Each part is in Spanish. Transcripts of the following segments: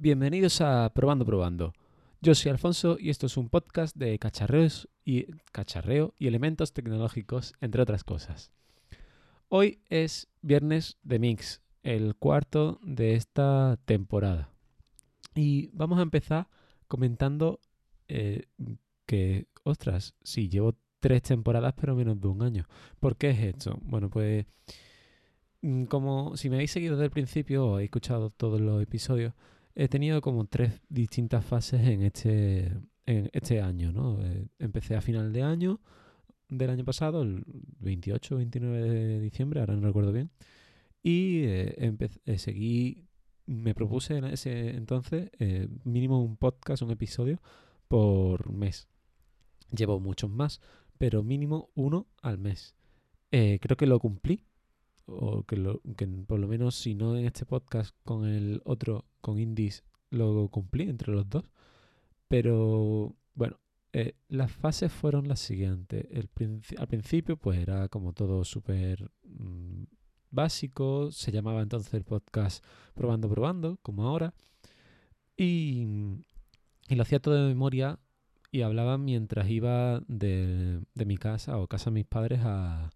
Bienvenidos a Probando Probando. Yo soy Alfonso y esto es un podcast de cacharreos y cacharreo y elementos tecnológicos, entre otras cosas. Hoy es viernes de Mix, el cuarto de esta temporada. Y vamos a empezar comentando eh, que, ostras, sí, llevo tres temporadas pero menos de un año. ¿Por qué es esto? Bueno, pues mm, como si me habéis seguido desde el principio o habéis escuchado todos los episodios, he tenido como tres distintas fases en este, en este año, ¿no? Eh, empecé a final de año del año pasado, el 28 o 29 de diciembre, ahora no recuerdo bien, y eh, eh, seguí, me propuse en ese entonces mínimo un podcast, un episodio por mes. Llevo muchos más, pero mínimo uno al mes. creo que lo cumplí, o que, lo, que por lo menos si no en este podcast, con el otro, con Indies, lo cumplí entre los dos. Pero bueno, eh, las fases fueron las siguientes. El al principio pues era como todo súper mm, básico, se llamaba entonces el podcast Probando, Probando, como ahora. Y, y lo hacía todo de memoria y hablaba mientras iba de, de mi casa o casa de mis padres a,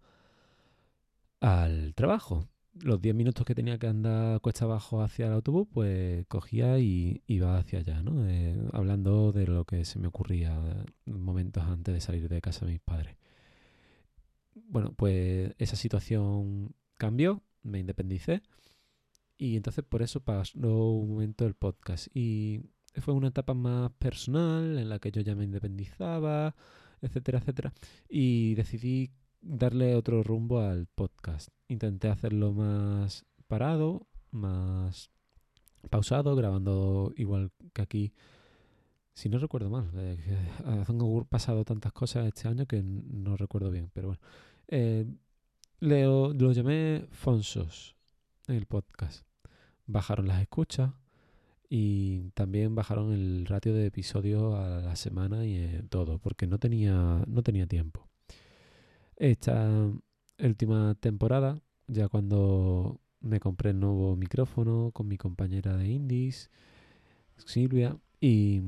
al trabajo. Los 10 minutos que tenía que andar cuesta abajo hacia el autobús, pues cogía y iba hacia allá. Eh, hablando de lo que se me ocurría momentos antes de salir de casa de mis padres. Bueno, pues esa situación cambió, me independicé y entonces por eso pasó un momento el podcast. Y fue una etapa más personal en la que yo ya me independizaba, etcétera, etcétera. Y decidí darle otro rumbo al podcast. Intenté hacerlo más parado, más pausado, grabando igual que aquí. Si no recuerdo mal, eh, han pasado tantas cosas este año que no recuerdo bien, pero bueno. Eh, lo, lo llamé Fonsos, el podcast. Bajaron las escuchas y también bajaron el ratio de episodios a la semana y eh, todo, porque no tenía, no tenía tiempo. Esta última temporada, ya cuando me compré el nuevo micrófono con mi compañera de Indies, Silvia, y,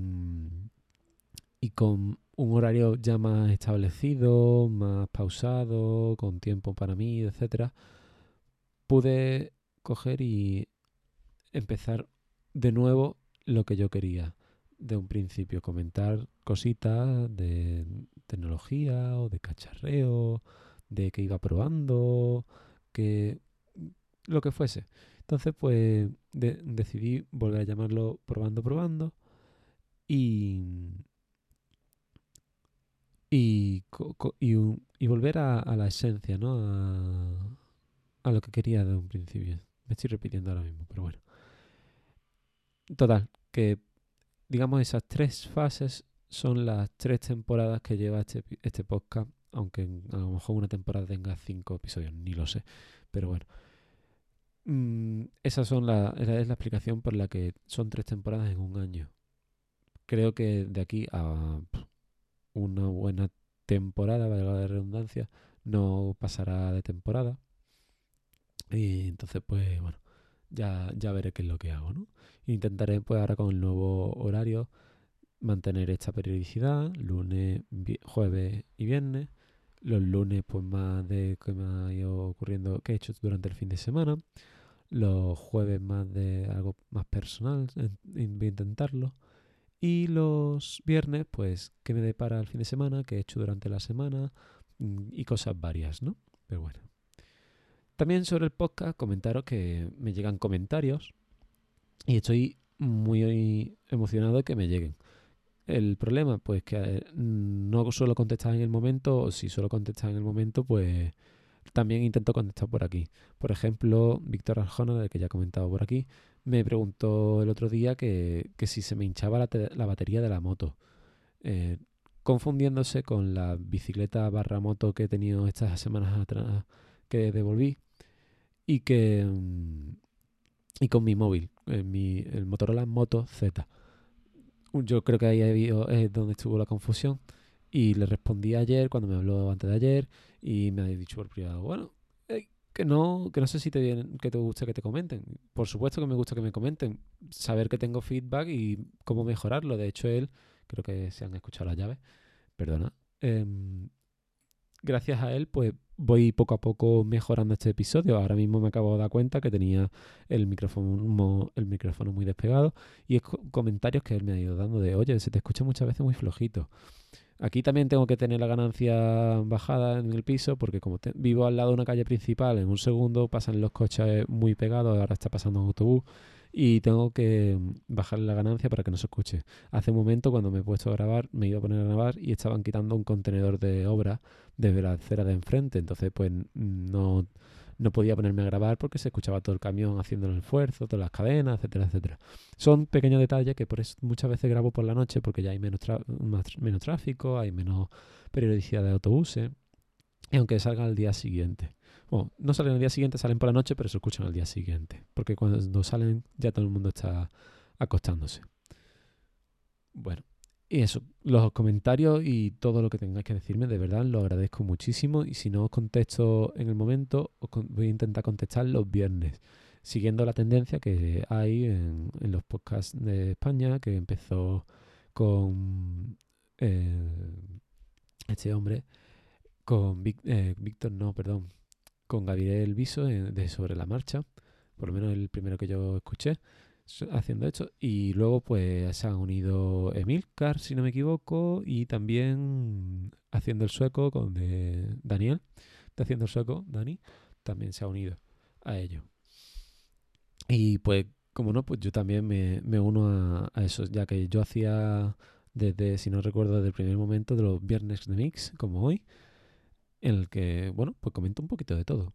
y con un horario ya más establecido, más pausado, con tiempo para mí, etcétera, pude coger y empezar de nuevo lo que yo quería. De un principio, comentar cositas de tecnología o de cacharreo, de que iba probando, que lo que fuese. Entonces, pues decidí volver a llamarlo probando, probando y y, volver a, la esencia, ¿no? A lo que quería de un principio. Me estoy repitiendo ahora mismo, pero bueno. Total, que digamos esas tres fases son las tres temporadas que lleva este, este podcast, aunque a lo mejor una temporada tenga cinco episodios, ni lo sé. Pero bueno. Mm, esa son la, es la explicación por la que son tres temporadas en un año. Creo que de aquí a una buena temporada, valga la redundancia, no pasará de temporada. Y entonces, pues bueno, ya, ya veré qué es lo que hago, ¿no? Intentaré, pues ahora con el nuevo horario, mantener esta periodicidad, lunes, jueves y viernes. Los lunes, pues más de que me ha ido ocurriendo, que he hecho durante el fin de semana. Los jueves más de algo más personal, voy a intentarlo. Y los viernes, pues, que me depara el fin de semana, que he hecho durante la semana mm, y cosas varias, ¿no? Pero bueno. También sobre el podcast, comentaros que me llegan comentarios y estoy muy emocionado de que me lleguen. El problema, pues que eh, no suelo contestar en el momento, o si suelo contestar en el momento, pues también intento contestar por aquí. Por ejemplo, Víctor Arjona, del que ya he comentado por aquí, me preguntó el otro día que, si se me hinchaba la, batería de la moto. Eh, confundiéndose con la bicicleta barra moto que he tenido estas semanas atrás que devolví y que mm, y con mi móvil, mi, el Motorola Moto Z yo creo que ahí es donde estuvo la confusión. Y le respondí ayer, cuando me habló antes de ayer, y me ha dicho por privado, bueno, que no, que no sé si te viene, que te gusta que te comenten. Por supuesto que me gusta que me comenten. Saber que tengo feedback y cómo mejorarlo. De hecho, él, creo que se han escuchado las llaves, perdona. Em, gracias a él, pues voy poco a poco mejorando este episodio. Ahora mismo me acabo de dar cuenta que tenía el micrófono, muy despegado y es comentarios que él me ha ido dando de, oye, se te escucha muchas veces muy flojito. Aquí también tengo que tener la ganancia bajada en el piso porque como vivo al lado de una calle principal, en un segundo pasan los coches muy pegados, ahora está pasando un autobús y tengo que bajar la ganancia para que no se escuche. Hace un momento cuando me he puesto a grabar, me iba a poner a grabar y estaban quitando un contenedor de obra desde la acera de enfrente, entonces pues no no podía ponerme a grabar porque se escuchaba todo el camión haciendo el esfuerzo, todas las cadenas, etcétera, etcétera. Son pequeños detalles que por eso muchas veces grabo por la noche porque ya hay menos, menos tráfico, hay menos periodicidad de autobuses. Y aunque salgan al día siguiente. Bueno, no salen al día siguiente, salen por la noche, pero se escuchan al día siguiente. Porque cuando salen ya todo el mundo está acostándose. Bueno, y eso, los comentarios y todo lo que tengáis que decirme, de verdad lo agradezco muchísimo. Y si no os contesto en el momento, voy a intentar contestar los viernes, siguiendo la tendencia que hay en, los podcasts de España, que empezó con eh, este hombre, con eh, Víctor, no, perdón, con Gabriel Viso de Sobre la Marcha, por lo menos el primero que yo escuché haciendo esto. Y luego pues se han unido Emilcar, si no me equivoco, y también haciendo el sueco con de Daniel, haciendo el sueco, Dani, también se ha unido a ello. Y pues, como no, pues yo también me, me uno a, a, eso, ya que yo hacía desde, si no recuerdo, desde el primer momento de los viernes de mix, como hoy, en el que, bueno, pues comento un poquito de todo.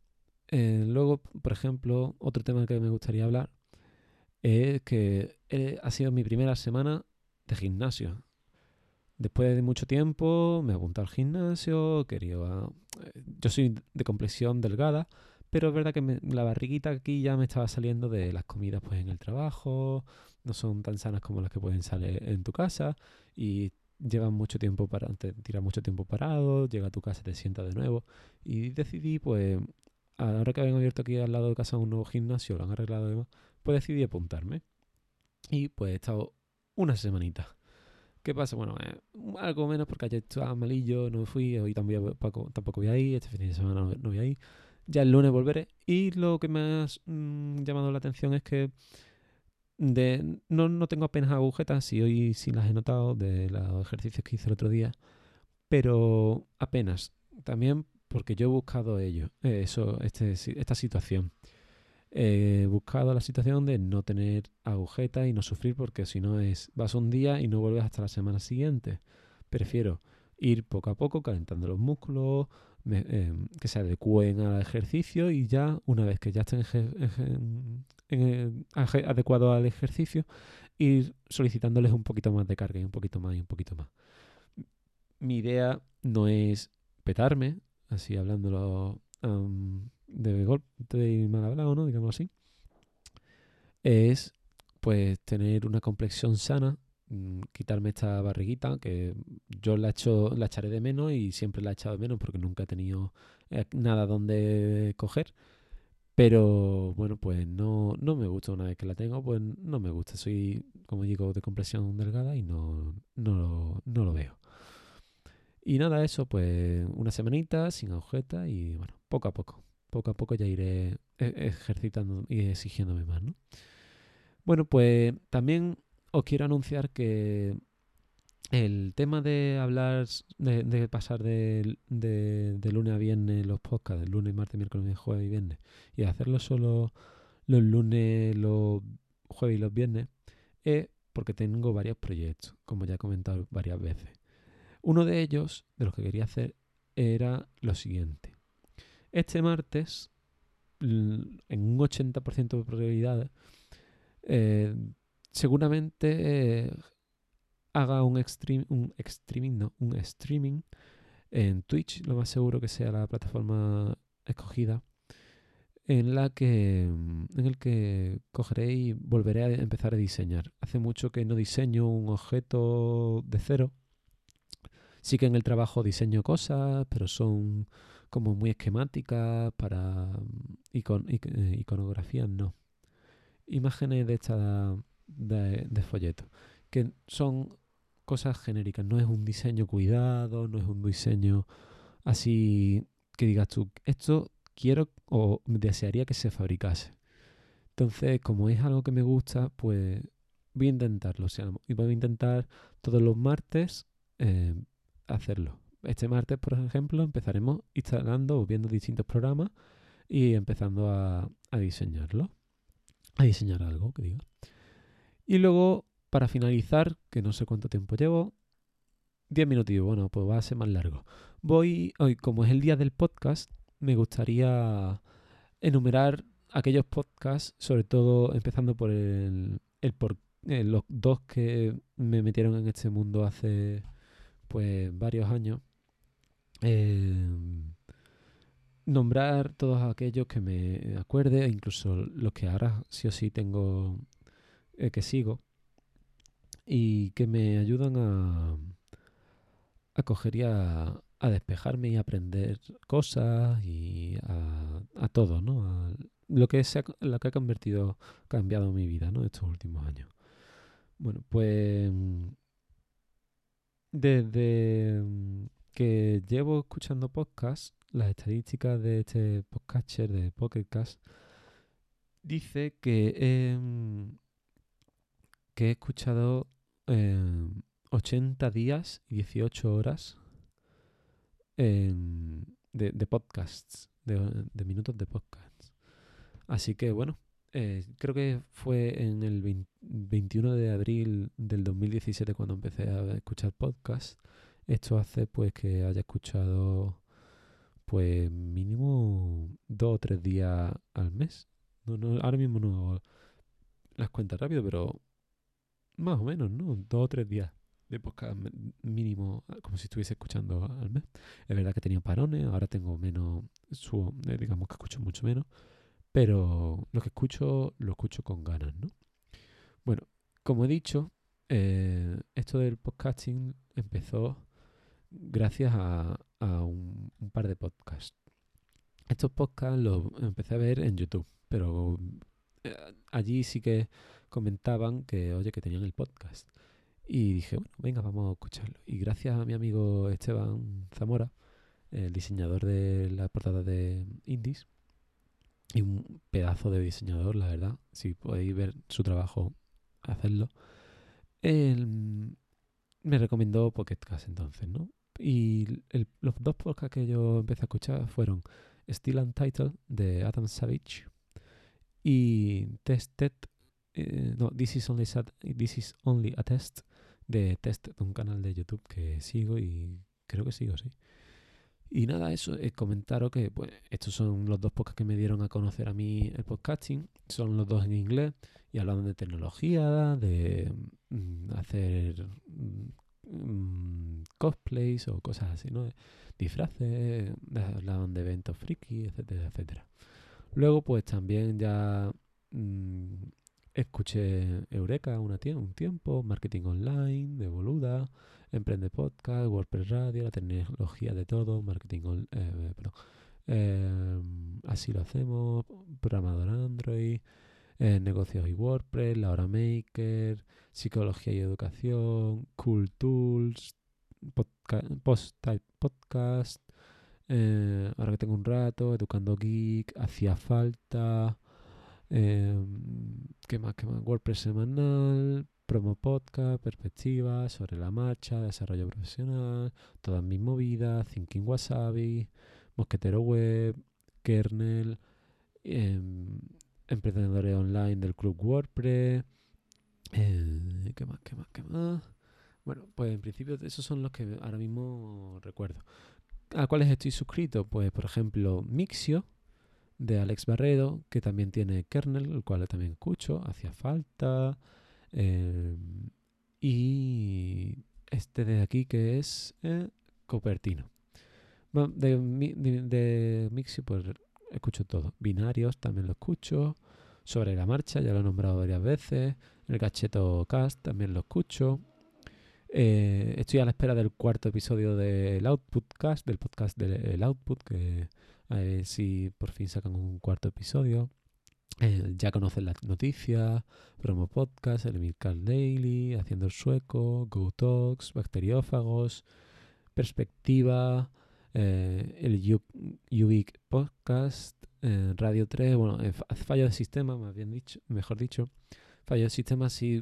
Eh, luego, por ejemplo, otro tema que me gustaría hablar es que eh, ha sido mi primera semana de gimnasio. Después de mucho tiempo me apunté al gimnasio, quería... Eh, yo soy de complexión delgada, pero es verdad que la barriguita aquí ya me estaba saliendo de las comidas pues en el trabajo, no son tan sanas como las que pueden salir en tu casa y llevan mucho tiempo para te tiras mucho tiempo parado, llega a tu casa te sientas de nuevo y decidí pues ahora que habían abierto aquí al lado de casa un nuevo gimnasio, lo han arreglado además, pues decidí apuntarme. Y pues he estado una semanita. ¿Qué pasa? Bueno, eh, algo menos porque ayer estaba malillo, no fui, hoy tampoco, tampoco voy a ir, este fin de semana no, voy a ir. Ya el lunes volveré. Y lo que me ha mm, llamado la atención es que de, no, no tengo apenas agujetas, y hoy sí las he notado de los ejercicios que hice el otro día, pero apenas. También porque yo he buscado ello, eh, eso, este, esta situación. He buscado la situación de no tener agujetas y no sufrir porque si no es vas un día y no vuelves hasta la semana siguiente. Prefiero ir poco a poco calentando los músculos, em, que se adecúen al ejercicio y ya una vez que ya estén adecuados al ejercicio, ir solicitándoles un poquito más de carga y un poquito más y un poquito más. Mi idea no es petarme, así hablándolo de golpe y mal hablado, ¿no? Digamos así. Es pues tener una complexión sana, quitarme esta barriguita que yo la, hecho, la echaré de menos y siempre la he echado de menos porque nunca he tenido eh, nada donde coger. Pero bueno, pues no, no me gusta una vez que la tengo, pues no me gusta. Soy, como digo, de complexión delgada y no, no, no lo veo. Y nada, eso, pues una semanita sin agujeta y bueno, poco a poco. Poco a poco ya iré e-, ejercitando y exigiéndome más, ¿no? Bueno, pues también os quiero anunciar que el tema de hablar, de, pasar de, de, lunes a viernes los podcasts, de lunes, martes, miércoles, jueves y viernes, y hacerlo solo los lunes, los jueves y los viernes, es porque tengo varios proyectos, como ya he comentado varias veces. Uno de ellos, de los que quería hacer, era lo siguiente. Este martes, en un 80% de probabilidades, eh, seguramente eh, haga un, un streaming, no, un streaming en Twitch, lo más seguro que sea la plataforma escogida, en la que en el que cogeré y volveré a empezar a diseñar. Hace mucho que no diseño un objeto de cero Sí que en el trabajo diseño cosas, pero son como muy esquemáticas para mm, icon, eh, iconografías, no. Imágenes de esta de, de folleto, que son cosas genéricas, no es un diseño cuidado, no es un diseño así que digas tú, esto quiero o desearía que se fabricase. Entonces, como es algo que me gusta, pues voy a intentarlo. O sea, y voy a intentar todos los martes eh, hacerlo. Este martes, por ejemplo, empezaremos instalando o viendo distintos programas y empezando a, a diseñarlo. A diseñar algo, que diga. Y luego, para finalizar, que no sé cuánto tiempo llevo, 10 minutos. Bueno, pues va a ser más largo. Voy, hoy, como es el día del podcast, me gustaría enumerar aquellos podcasts, sobre todo empezando por el, el por eh, los dos que me metieron en este mundo hace pues varios años. Eh, nombrar todos aquellos que me acuerde, e incluso los que ahora sí o sí tengo eh, que sigo y que me ayudan a, a coger y a, despejarme y aprender cosas y a, todo, ¿no? Lo que, se ha, que ha convertido, cambiado mi vida, ¿no? Estos últimos años. Bueno, pues desde que llevo escuchando podcasts, las estadísticas de este podcaster de Pocketcast dice que, que he escuchado 80 días y 18 horas de, podcasts, de, minutos de podcasts. Así que bueno, eh, creo que fue en el 21 de abril del 2017 cuando empecé a escuchar podcasts. Esto hace pues que haya escuchado pues mínimo dos o tres días al mes. Ahora mismo no las cuentas rápido, pero más o menos, ¿no? Dos o tres días de podcast mínimo, como si estuviese escuchando al mes. Es verdad que tenía parones, ahora tengo menos, su, eh, digamos que escucho mucho menos, pero lo que escucho lo escucho con ganas, ¿no? Bueno, como he dicho, eh, esto del podcasting empezó gracias a, un, par de podcasts. Estos podcasts los empecé a ver en YouTube, pero eh, allí sí que comentaban que, oye, que tenían el podcast. Y dije, bueno, venga, vamos a escucharlo. Y gracias a mi amigo Esteban Zamora, el diseñador de la portada de Indies, y un pedazo de diseñador, la verdad, si podéis ver su trabajo, hacerlo, él me recomendó Pocket Cast entonces, ¿no? Y los dos podcasts que yo empecé a escuchar fueron Still Untitled de Adam Savage y Tested, eh, no, This is, only This is Only a Test de test de un canal de YouTube que sigo y creo que sigo, sí. Y nada, eso, es comentaros que pues, estos son los dos podcasts que me dieron a conocer a mí el podcasting. Son los dos en inglés y hablan de tecnología, de mm, hacer mm, cosplays o cosas así, ¿no? Disfraces, hablaban de eventos friki, etcétera, etcétera. Luego, pues también ya mm, Escuché Eureka una un tiempo, Marketing Online, de Boluda, Emprende Podcast, WordPress Radio, la tecnología de todo, Marketing Online, eh, eh, así lo hacemos, programador Android, eh, negocios y WordPress, La Hora Maker, Psicología y Educación, Cool Tools, Post Type Podcast, ahora que tengo un rato, Educando Geek, Hacía Falta, eh, ¿Qué más? ¿Qué más? WordPress semanal, promo podcast, perspectiva, sobre la marcha, desarrollo profesional, todas mis movidas, Thinking Wasabi, Mosquetero Web, Kernel, em, emprendedores online del club WordPress. Eh, ¿Qué más? ¿Qué más? ¿Qué más? Bueno, pues en principio esos son los que ahora mismo recuerdo. ¿A cuáles estoy suscrito? Pues por ejemplo Mixio, de Alex Barredo, que también tiene kernel, el cual también escucho, hacía falta. Eh, y este de aquí que es eh, Copertino. de, de, Mixi pues escucho todo. Binarios también lo escucho. Sobre la marcha ya lo he nombrado varias veces. El Gacheto Cast también lo escucho. Eh, estoy a la espera del cuarto episodio del Outputcast, del podcast del Output, que a ver si por fin sacan un cuarto episodio. Eh, ya conocen las noticias, promo podcast, el Milcar Daily, Haciendo el Sueco, Go Talks, Bacteriófagos, Perspectiva, eh, el Ubic Podcast, Radio 3, bueno, fallo de sistema, más bien dicho, mejor dicho. Fallo de sistema, sí,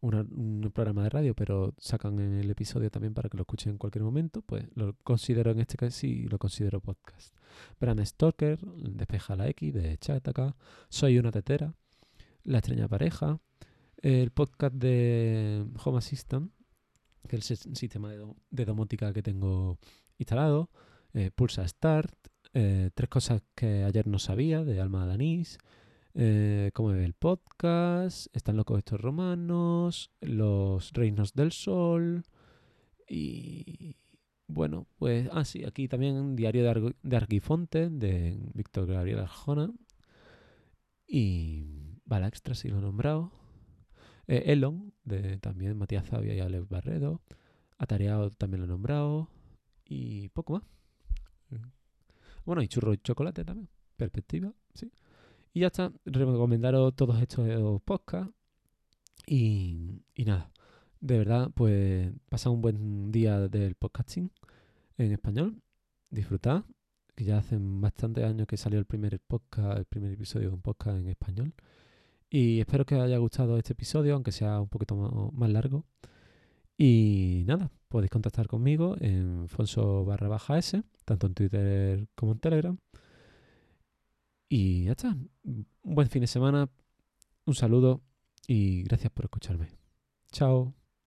un programa de radio, pero sacan el episodio también para que lo escuchen en cualquier momento, pues lo considero en este caso sí, lo considero podcast. Brand Stalker, Despeja la X de Chataka, Soy una tetera, La extraña pareja, el podcast de Home Assistant, que es el sistema de, domótica que tengo instalado, eh, Pulsa Start, eh, tres cosas que ayer no sabía de Alma Danís, eh, cómo el podcast, están locos estos romanos, los reinos del sol. Y bueno, pues, ah sí, aquí también Diario de, de Argifonte de Víctor Gabriel Arjona. Y Bala Extra si lo he nombrado, eh, Elon de también Matías Zavia y Alex Barredo, Atareado también lo he nombrado. Y poco más. Bueno, y churro y chocolate también, perspectiva, sí. Y ya está, recomendaros todos estos podcasts. Y, y nada, de verdad, pues pasad un buen día del podcasting en español. Disfrutad, que ya hace bastantes años que salió el primer podcast, el primer episodio de un podcast en español. Y espero que os haya gustado este episodio, aunque sea un poquito más, largo. Y nada, podéis contactar conmigo en Fonso barra baja S, tanto en Twitter como en Telegram. Y ya está. Un buen fin de semana. Un saludo y gracias por escucharme. Chao.